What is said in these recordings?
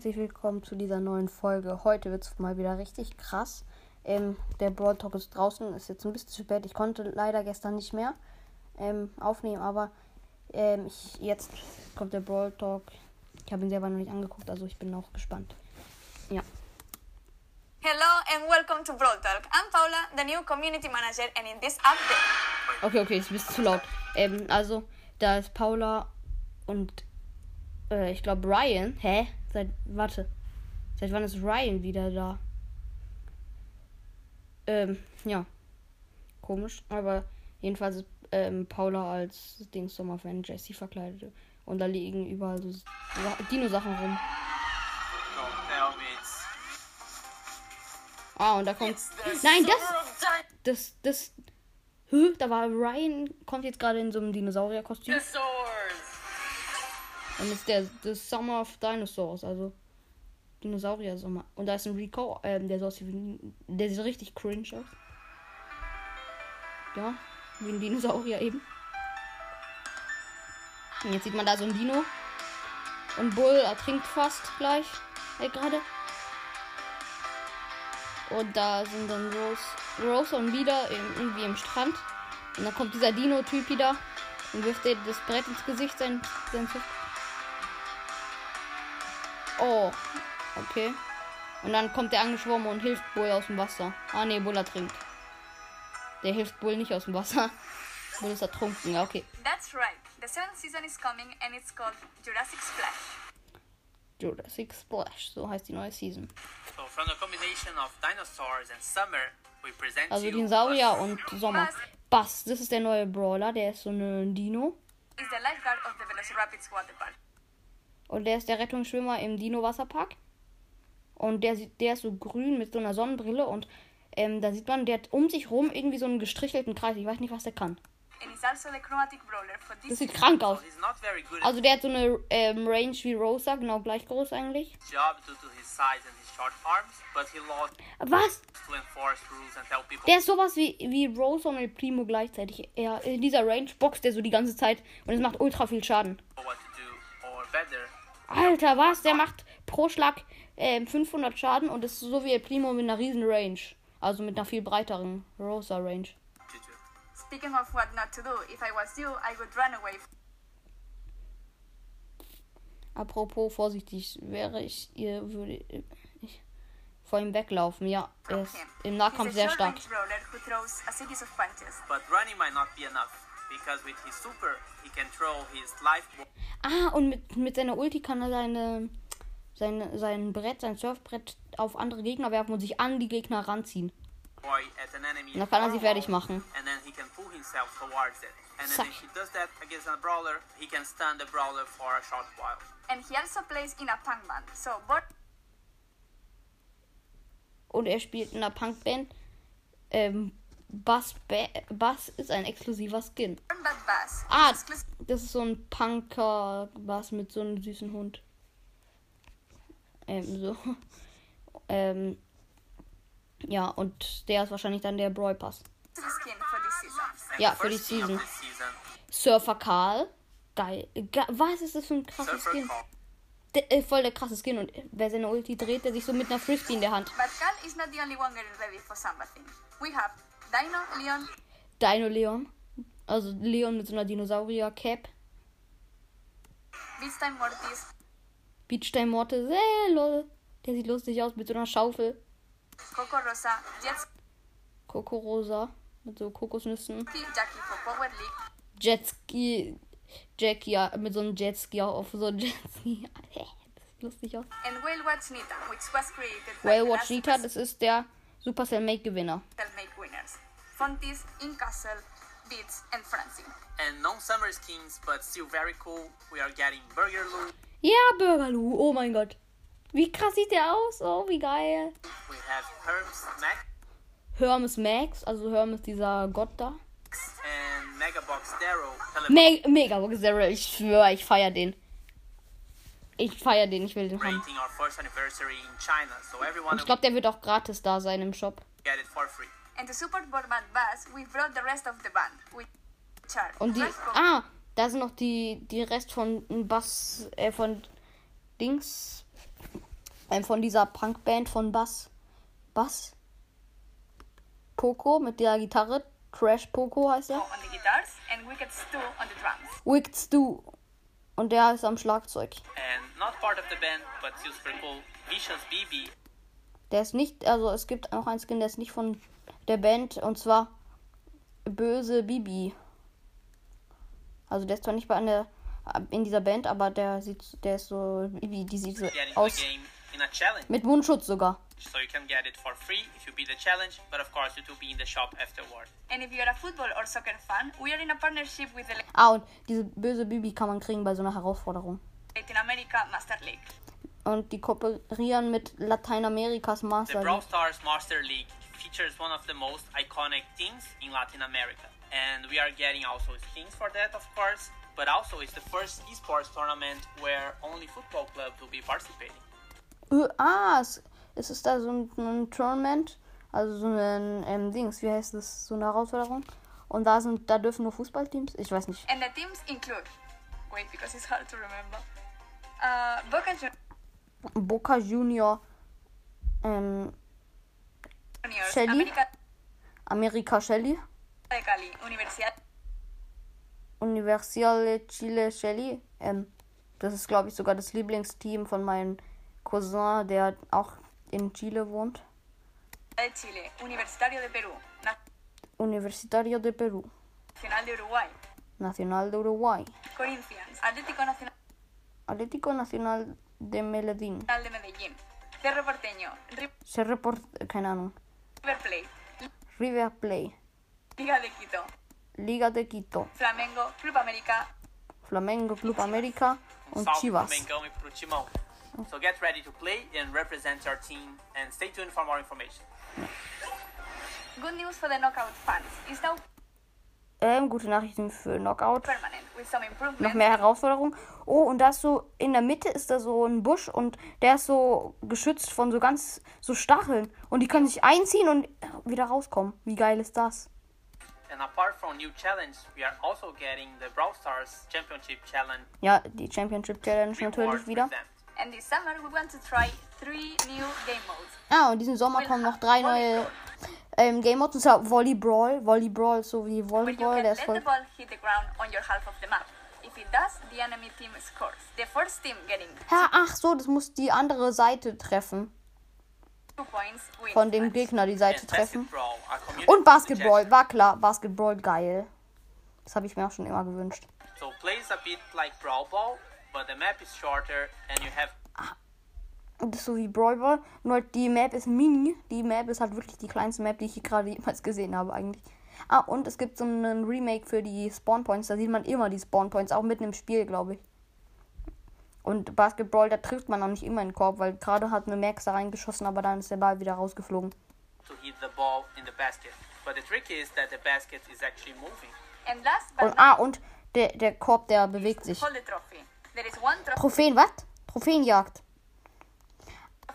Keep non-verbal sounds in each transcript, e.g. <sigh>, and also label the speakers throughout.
Speaker 1: Herzlich willkommen zu dieser neuen Folge. Heute wird es mal wieder richtig krass. Ähm, der Brawl Talk ist draußen, ist jetzt ein bisschen zu spät. Ich konnte leider gestern nicht mehr ähm, aufnehmen, aber ähm, ich, jetzt kommt der Brawl Talk. Ich habe ihn selber noch nicht angeguckt, also ich bin auch gespannt. Ja.
Speaker 2: Hello and welcome to Brawl Talk. I'm Paula, the new community manager, and in this update,
Speaker 1: Okay, okay, ist ein bisschen zu laut. Ähm, also, da ist Paula und äh, ich glaube Ryan. Hä? Seit, warte. Seit wann ist Ryan wieder da? Ähm, ja. Komisch. Aber jedenfalls ist ähm, Paula als Ding Sommerfan Jessie verkleidet. Und da liegen überall so Sa- Dino-Sachen rum. Ah, und da kommt. Nein, das. Das, das. Hä? Da war Ryan, kommt jetzt gerade in so einem Dinosaurier-Kostüm. Und ist der the Summer of Dinosaurs, also Dinosaurier-Sommer. Und da ist ein Rico, ähm, der so der sieht richtig cringe aus. Ja, wie ein Dinosaurier eben. Und jetzt sieht man da so ein Dino. Und Bull ertrinkt fast gleich. Äh, gerade. Und da sind dann Rose, Rose und wieder irgendwie im Strand. Und dann kommt dieser Dino-Typ wieder und wirft dir das Brett ins Gesicht, sein, sein Schiff. Oh, okay. Und dann kommt der angeschwommen und hilft Bull aus dem Wasser. Ah, nee, Bull ertrinkt. Der hilft Bull nicht aus dem Wasser. <laughs> Bull ist ertrunken, ja, okay.
Speaker 2: that's right. The seventh season is coming and it's called Jurassic Splash.
Speaker 1: Jurassic Splash, so heißt die neue Season.
Speaker 3: So, from the combination of dinosaurs and summer, we present
Speaker 1: Also Dinosaurier und Sommer. Bass, das ist der neue Brawler, der ist so ein Dino.
Speaker 2: Is the lifeguard of the Velociraptors water park.
Speaker 1: Und der ist der Rettungsschwimmer im Dino-Wasserpark. Und der, sieht- der ist so grün mit so einer Sonnenbrille. Und ähm, da sieht man, der hat um sich rum irgendwie so einen gestrichelten Kreis. Ich weiß nicht, was der kann.
Speaker 2: Also
Speaker 1: Das sieht krank aus. Also der hat so eine ähm, Range wie Rosa, genau gleich groß eigentlich. Was? Der ist sowas wie, wie Rosa und El Primo gleichzeitig. Er, in dieser Range boxt er so die ganze Zeit und es macht ultra viel Schaden.
Speaker 3: what to do, or better,
Speaker 1: Alter, was? Der macht pro Schlag ähm, 500 Schaden und ist so wie El Primo mit einer riesen Range. Also mit einer viel breiteren Rosa Range.
Speaker 2: Speaking of what not to do, if I was you, I would run away.
Speaker 1: Apropos vorsichtig, wäre ich ihr, würde ich vor ihm weglaufen. Ja, er ist im Nahkampf sehr stark.
Speaker 3: But running might not be enough, super, he can throw his life
Speaker 1: Ah, und mit, mit seiner Ulti kann er seine, seine, sein Brett, sein Surfbrett auf andere Gegner werfen und sich an die Gegner ranziehen. Und dann kann er sie fertig machen.
Speaker 3: And then he can pull himself towards it. And then
Speaker 1: Zack.
Speaker 3: if he does that against a brawler, he can stun the brawler for a short while.
Speaker 2: And he also plays in a punk band. So, both
Speaker 1: Und er spielt in einer Punkband. Ähm, Bass, Ba- Bass ist ein exklusiver Skin. Ah, das ist so ein Punker-Bass mit so einem süßen Hund. Ähm, so. <laughs> Ähm, ja, und der ist wahrscheinlich dann der Brawl Pass. Ja, für die Season. Surfer Karl. Geil. Ge Was ist das für ein krasser
Speaker 3: Surfer
Speaker 1: Skin? Der, äh, voll der krasse Skin. Und wer seine Ulti dreht, der sich so mit einer Frisbee in der Hand.
Speaker 2: But Carl is not the only one getting ready for something. We have Dino, Leon,
Speaker 1: Dino Leon. Also Leon mit so einer Dinosaurier-Cap.
Speaker 2: Beatstime Mortis,
Speaker 1: Beachstein Mortis. Äh, lol. Der sieht lustig aus mit so einer Schaufel.
Speaker 2: Coco Rosa, Jetski,
Speaker 1: Coco Rosa. Mit so Kokosnüssen.
Speaker 2: Jackie Power League,
Speaker 1: Jetski. Jackie ja, mit so einem Jetski auf so einem Jetski. <laughs> das sieht lustig aus.
Speaker 2: and Whale Watch Nita, which was created
Speaker 1: Whale Watch Nita, das ist der Supercell Make Gewinner.
Speaker 2: Make Fontis, Incastle, Beats, and Francie.
Speaker 3: And non-summer skins, but still very cool. We are getting Burger Lou.
Speaker 1: Ja, Burgerloo. Oh mein Gott. Wie krass sieht der aus? Oh, wie geil.
Speaker 3: We have Herms Max
Speaker 1: Hermes Max, also Hermes dieser Gott da.
Speaker 3: and Megabox Darrow.
Speaker 1: Me Megabox Zero, ich schwöre, ich feier den. Ich feier den, ich will den haben.
Speaker 3: Celebrating our first anniversary in China, so everyone
Speaker 1: Und ich glaube, der wird auch gratis da sein im Shop.
Speaker 3: get it for free.
Speaker 2: And to support Borman Bass, we brought the rest of the band, which are
Speaker 1: Und die. Ah, da sind noch die, die Rest von Bass, äh, von Dings. Ähm, von dieser Punkband von Bass. Bass? Poco mit der Gitarre. Trash Poco heißt er.
Speaker 2: on the guitars and Wicked Stu on the drums.
Speaker 1: Wicked Stu. Und der ist am Schlagzeug.
Speaker 3: And not part of the band, but still super cool. Vicious BB.
Speaker 1: Der ist nicht, also es gibt noch einen Skin, der ist nicht von der Band und zwar Böse Bibi. Also der ist zwar nicht bei einer in dieser Band, aber der sieht, der ist so Bibi, die sieht so aus
Speaker 3: the
Speaker 1: mit Mundschutz sogar.
Speaker 3: So you can get it for free if you beat the challenge, but of course it will be in the shop afterward.
Speaker 2: And if you're a football or soccer fan, we are in a partnership with the
Speaker 1: Ah und diese böse Bibi kann man kriegen bei so einer Herausforderung.
Speaker 2: Latin America Master League.
Speaker 1: Und die kooperieren mit Lateinamerikas
Speaker 3: The
Speaker 1: Master
Speaker 3: Brawl
Speaker 1: League.
Speaker 3: Stars Master League features one of the most iconic teams in Latin America. And we are getting also skins for that, of course. But also, it's the first esports tournament where only football clubs will be participating.
Speaker 1: Äh, ah, es, es ist da so ein, ein Tournament, also so ein ähm, Dings, wie heißt das, so eine Herausforderung. Und da sind, da dürfen nur Fußballteams, ich weiß nicht.
Speaker 2: And the teams include, wait, because it's hard to remember. Uh, Boca
Speaker 1: Boca Junior, ähm,
Speaker 2: Juniors,
Speaker 1: Shelly?
Speaker 2: América
Speaker 1: America Shelly,
Speaker 2: de Cali, Universidad.
Speaker 1: Universiale Chile Shelly, ähm, das ist glaube ich sogar das Lieblingsteam von meinem Cousin, der auch in Chile wohnt.
Speaker 2: de Chile, Universitario de Perú,
Speaker 1: Universitario de Perú,
Speaker 2: Nacional de Uruguay,
Speaker 1: Nacional de Uruguay,
Speaker 2: Corinthians, Atlético Nacional
Speaker 1: Atlético Nacional de Medellín,
Speaker 2: de Medellín, Cerro Porteño,
Speaker 1: Cerro Port, keine Ahnung,
Speaker 2: River Plate,
Speaker 1: River Plate,
Speaker 2: Liga de Quito,
Speaker 1: Liga de Quito,
Speaker 2: Flamengo, Club América,
Speaker 1: Flamengo Club América und
Speaker 3: Salve
Speaker 1: Chivas.
Speaker 3: Mengão e pro Timão. So get ready to play and represent your team and stay tuned for more information.
Speaker 2: Good news for the knockout fans. It's now eh,
Speaker 1: Ähm, gute Nachrichten für Knockout.
Speaker 2: permanent with some
Speaker 1: Noch mehr Herausforderungen. Oh, und da ist so, in der Mitte ist da so ein Busch und der ist so geschützt von so ganz, so Stacheln. Und die können sich einziehen und wieder rauskommen. Wie geil ist das?
Speaker 3: And apart from new challenge, we are also getting the Brawl Stars Championship Challenge
Speaker 1: Ja, die Championship Challenge natürlich wieder.
Speaker 3: present.
Speaker 2: And this summer we want to try three new game modes.
Speaker 1: Ah, und diesen Sommer kommen noch drei neue ähm, Game Modes. Und zwar Volleyball. Volleyball, so wie Volleyball,
Speaker 2: can
Speaker 1: der ist
Speaker 2: the
Speaker 1: voll.
Speaker 2: ball hit the ground on your half of the map. If it does, the enemy team scores. The first team getting
Speaker 1: Ja, ach so, das muss die andere Seite treffen.
Speaker 2: two points wins.
Speaker 1: Von dem. Gegner die Seite
Speaker 3: And
Speaker 1: treffen. Und Basketball, war klar. Basketball, geil. Das habe ich mir auch schon immer gewünscht.
Speaker 3: So plays a bit like Brawl Ball, but the map is shorter and you have
Speaker 1: Und das ist so wie Brawl Ball. Nur die Map ist mini. Die Map ist halt wirklich die kleinste Map, die ich gerade jemals gesehen habe eigentlich. Ah, und es gibt so einen Remake für die Spawn Points. Da sieht man immer die Spawn Points, auch mitten im Spiel, glaube ich. Und Basketball, da trifft man auch nicht immer in den Korb, weil gerade hat eine Max da reingeschossen, aber dann ist der Ball wieder rausgeflogen. Und ah, und der, der Korb, der bewegt sich. Trophäen, was? Trophäenjagd.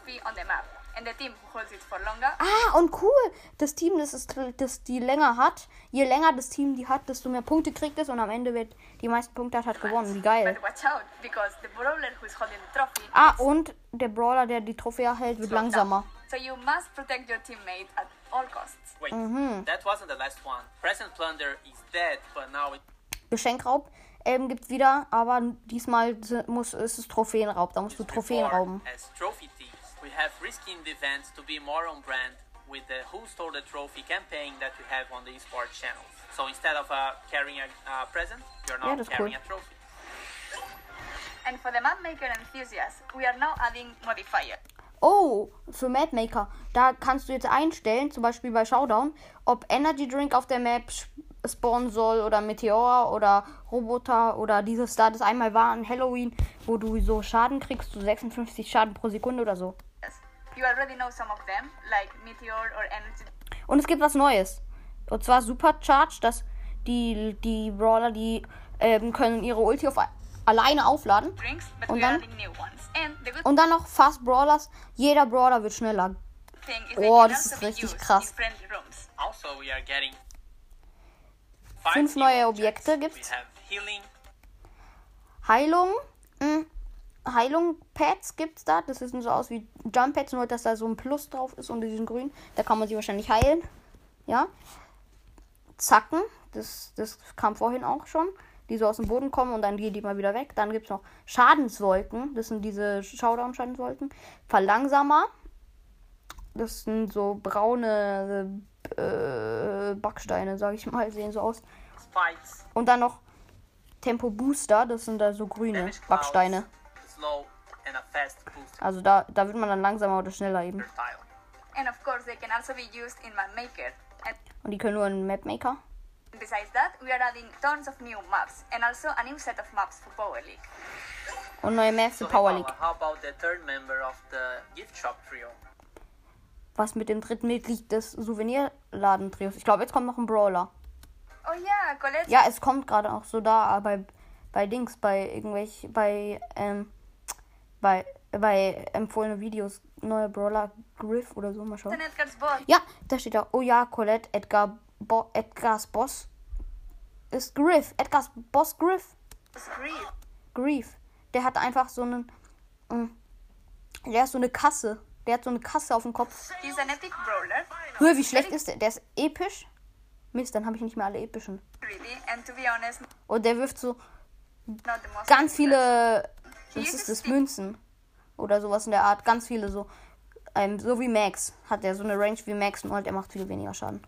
Speaker 2: Trophy on the map. And the team who holds it for longer
Speaker 1: Ah, und cool. Das Team, das, ist, das die länger hat, je länger das Team die hat, desto mehr Punkte kriegt es und am Ende wird die meisten Punkte hat, hat gewonnen. Wie geil.
Speaker 2: But watch out, because the brawler who is holding the trophy
Speaker 1: Ah,
Speaker 2: is
Speaker 1: und der Brawler, der die Trophäe hält, wird langsamer.
Speaker 2: down. So you must protect your teammate at all costs.
Speaker 3: Wait,
Speaker 1: Mm-hmm.
Speaker 3: that wasn't the last one. Present Plunder is dead, but now it
Speaker 1: Geschenkraub ähm, gibt's wieder, aber diesmal muss, ist es Trophäenraub. Da musst du Trophäen rauben.
Speaker 3: as trophy have reskinned the events to be more on brand with the Who Stole the Trophy campaign that we have on the esports channel. So instead of uh, carrying a uh, present, you're now
Speaker 1: Yeah,
Speaker 3: carrying
Speaker 1: cool.
Speaker 3: a trophy.
Speaker 2: And for the map maker enthusiasts, we are now adding modifier.
Speaker 1: Oh, für Mapmaker. Da kannst du jetzt einstellen, zum Beispiel bei Showdown, ob Energy Drink auf der Map spawnen soll oder Meteor oder Roboter oder dieses da. Das einmal war an Halloween, wo du so Schaden kriegst, so 56 Schaden pro Sekunde oder so.
Speaker 2: You already know some of them, like Meteor or Energy
Speaker 1: Und es gibt was Neues. Und zwar Supercharge, dass die, die Brawler, die ähm, können ihre Ulti auf alleine aufladen.
Speaker 2: drinks,
Speaker 1: Und dann? Und dann noch Fast Brawlers. Jeder Brawler wird schneller. Oh, das ist richtig krass.
Speaker 3: Also, we are getting five
Speaker 1: Fünf
Speaker 3: new
Speaker 1: neue
Speaker 3: objects.
Speaker 1: Objekte gibt's. Heilung. mm, Heilung-Pads gibt's da. Das sieht so aus wie Jump-Pads, nur dass da so ein Plus drauf ist und diesen grün. Da kann man sie wahrscheinlich heilen. Ja. Zacken, das, das kam vorhin auch schon. Die so aus dem Boden kommen und dann gehen die mal wieder weg. Dann gibt es noch Schadenswolken. Das sind diese Showdown-Schadenswolken. Verlangsamer. Das sind so braune äh, Backsteine, sag ich mal. Sehen so aus.
Speaker 3: Spikes,
Speaker 1: Und dann noch Tempo Booster. Das sind da so grüne Backsteine.
Speaker 3: Slow, and a fast boost
Speaker 1: Also da, da wird man dann langsamer oder schneller eben.
Speaker 3: per tile.
Speaker 2: And of course, they can also be used in Map Maker. And
Speaker 1: Und die können nur in Mapmaker.
Speaker 2: besides that, we are adding tons of new maps and also a new set of maps for Power League.
Speaker 1: Und neue Maps für Power League.
Speaker 3: how about the third member of the gift shop trio?
Speaker 1: Was mit dem dritten Mitglied des Souvenirladentrios? Ich glaube, jetzt kommt noch ein Brawler.
Speaker 2: Oh yeah, Colette.
Speaker 1: Ja, es kommt gerade auch so da, bei, bei Dings, bei irgendwelch, bei, ähm, bei, bei empfohlene Videos, neue Brawler, Griff oder so, mal schauen.
Speaker 2: Edgar's bot.
Speaker 1: Ja, da steht da, oh ja, Colette, Edgar, Bo Edgars Boss ist Griff. Edgars Boss Griff.
Speaker 2: Grief.
Speaker 1: Grief. Der hat einfach so einen, mm, der hat so eine Kasse. Der hat so eine Kasse auf dem Kopf.
Speaker 2: He's an epic brawler,
Speaker 1: Höhe, wie schlecht ist der? Der ist episch. Mist, dann habe ich nicht mehr alle epischen.
Speaker 2: really, and to be honest,
Speaker 1: Und der wirft so ganz viele, was ist das, Münzen. Oder sowas in der Art. Ganz viele so. Ähm, so wie Max hat er so eine Range wie Max, nur halt er macht viel weniger Schaden.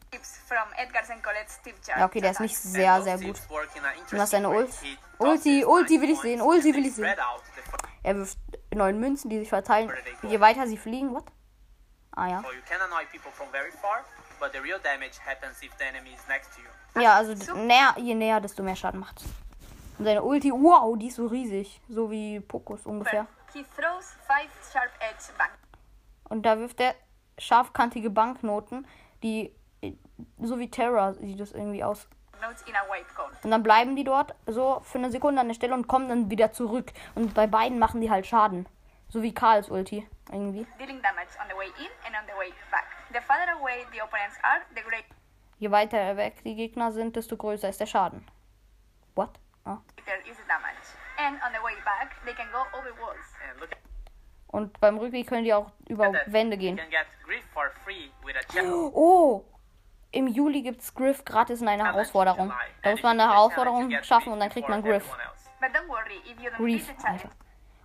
Speaker 1: Ja, okay, der ist nicht sehr, sehr gut. Und was seine Ult? Ulti, Ulti will ich sehen, Ulti will ich sehen. Er wirft neun Münzen, die sich verteilen. Je weiter sie fliegen, what? Ah ja. Ja, also näher, je näher, desto mehr Schaden macht's. Und seine Ulti, wow, die ist so riesig. So wie Pokus ungefähr. Und da wirft er scharfkantige Banknoten, die so wie Terra sieht das irgendwie aus. Und dann bleiben die dort so für eine Sekunde an der Stelle und kommen dann wieder zurück. Und bei beiden machen die halt Schaden. So wie Karls Ulti irgendwie. Je weiter weg die Gegner sind, desto größer ist der Schaden. What? Ah.
Speaker 2: is the damage. And on the way back, they can go over walls.
Speaker 3: And look at
Speaker 1: Und beim Rückweg können die auch über
Speaker 3: that.
Speaker 1: Wände
Speaker 3: You
Speaker 1: gehen. Oh! Im Juli gibt's Griff gratis in einer Herausforderung. Da muss man eine Herausforderung schaffen und dann kriegt man Griff. Grief,
Speaker 2: beat the challenge,
Speaker 1: Alter.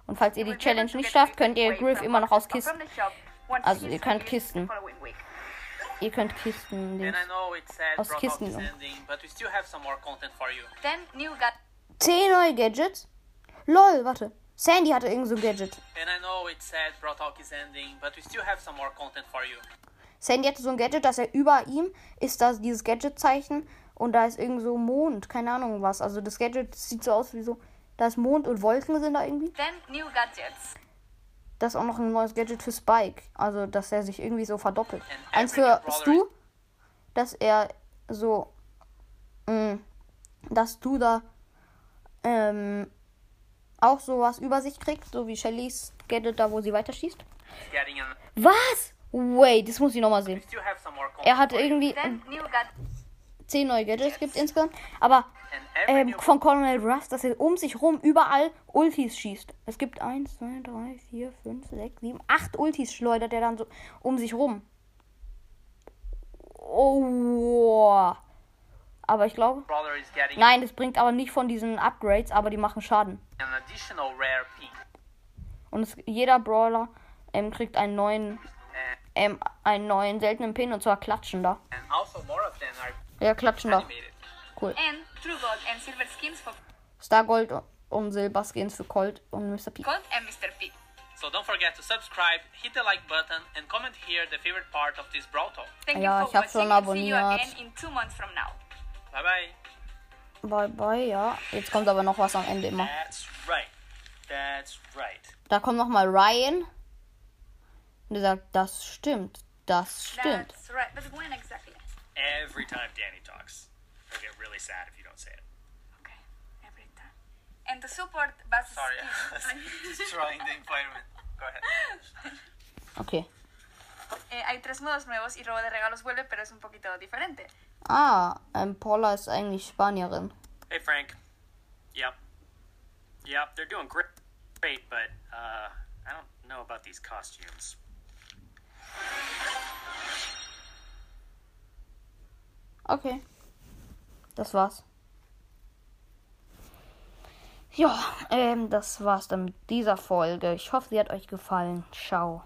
Speaker 1: Und falls ihr
Speaker 2: you
Speaker 1: die Challenge nicht
Speaker 2: get
Speaker 1: schafft, könnt ihr Griff immer noch aus
Speaker 2: from
Speaker 1: Kisten. Also, ihr könnt Kisten. Ihr könnt Kisten.
Speaker 3: I know it's sad
Speaker 1: Aus Kisten
Speaker 3: is
Speaker 1: noch.
Speaker 3: ending, but we still have some more content for you.
Speaker 2: Then new got
Speaker 1: 10 neue Gadgets? Lol, warte. Sandy hatte irgend so ein Gadget.
Speaker 3: And I know it's sad Brawl Talk is ending, but we still have some more content for you.
Speaker 1: Sandy hatte so ein Gadget, dass er über ihm ist da dieses Gadget-Zeichen und da ist irgend so Mond, keine Ahnung was. Also das Gadget sieht so aus wie so, da ist Mond und Wolken sind da irgendwie.
Speaker 2: then new gadgets.
Speaker 1: Das ist auch noch ein neues Gadget für Spike. Also, dass er sich irgendwie so verdoppelt.
Speaker 3: And
Speaker 1: Eins für Stu, dass er so, mh, dass du da ähm, auch sowas über sich kriegt, so wie Shellys Gadget da, wo sie weiterschießt. Was? Wait, das muss ich nochmal sehen. Er
Speaker 3: you.
Speaker 1: irgendwie
Speaker 2: got
Speaker 1: 10 neue Gadgets gibt insgesamt, aber ähm, von Colonel Ruffs, dass er um sich rum überall Ultis schießt. Es gibt 1, 2, 3, 4, 5, 6, 7, 8 Ultis schleudert er dann so um sich rum. Oh. Aber ich glaube. Nein, das bringt aber nicht von diesen Upgrades, aber die machen Schaden. Und es, jeder Brawler ähm, kriegt einen neuen,
Speaker 3: And,
Speaker 1: ähm, einen neuen seltenen Pin und zwar klatschender.
Speaker 3: and also more of them are
Speaker 1: Ja, klatschender. Cool.
Speaker 2: and true gold and silver skins for
Speaker 1: Stargold und Silberskins für Colt und Mr. P.
Speaker 2: Colt and Mr. P.
Speaker 3: So don't forget to subscribe, hit the like button, and comment here the favorite part of this Brawl Talk.
Speaker 2: Thank
Speaker 1: Ja,
Speaker 2: you
Speaker 1: ich
Speaker 2: for
Speaker 1: hab schon
Speaker 2: watching and see you
Speaker 1: abonniert.
Speaker 2: again in two months from now.
Speaker 3: Bye bye.
Speaker 1: Bye bye, ja. Jetzt kommt aber noch was am Ende immer.
Speaker 3: That's right. That's right.
Speaker 1: Da kommt noch mal Ryan. Und der sagt, das stimmt. Das stimmt.
Speaker 2: That's right. But when exactly?
Speaker 4: Every time Danny talks, I get really sad if you don't say it.
Speaker 2: Okay, every time. And to support Bass
Speaker 3: Sorry, destroying <laughs> <laughs> the environment. Go ahead.
Speaker 1: Okay.
Speaker 2: eh, hay tres modos nuevos y robo de regalos vuelve, pero es un poquito diferente.
Speaker 1: Ah, ähm, Paula ist eigentlich Spanierin.
Speaker 4: Hey, Frank. Yep. Yep, they're doing great. great, but uh, I don't know about these costumes.
Speaker 1: Okay. Das war's. Ja, ähm, das war's dann mit dieser Folge. Ich hoffe, sie hat euch gefallen. Ciao.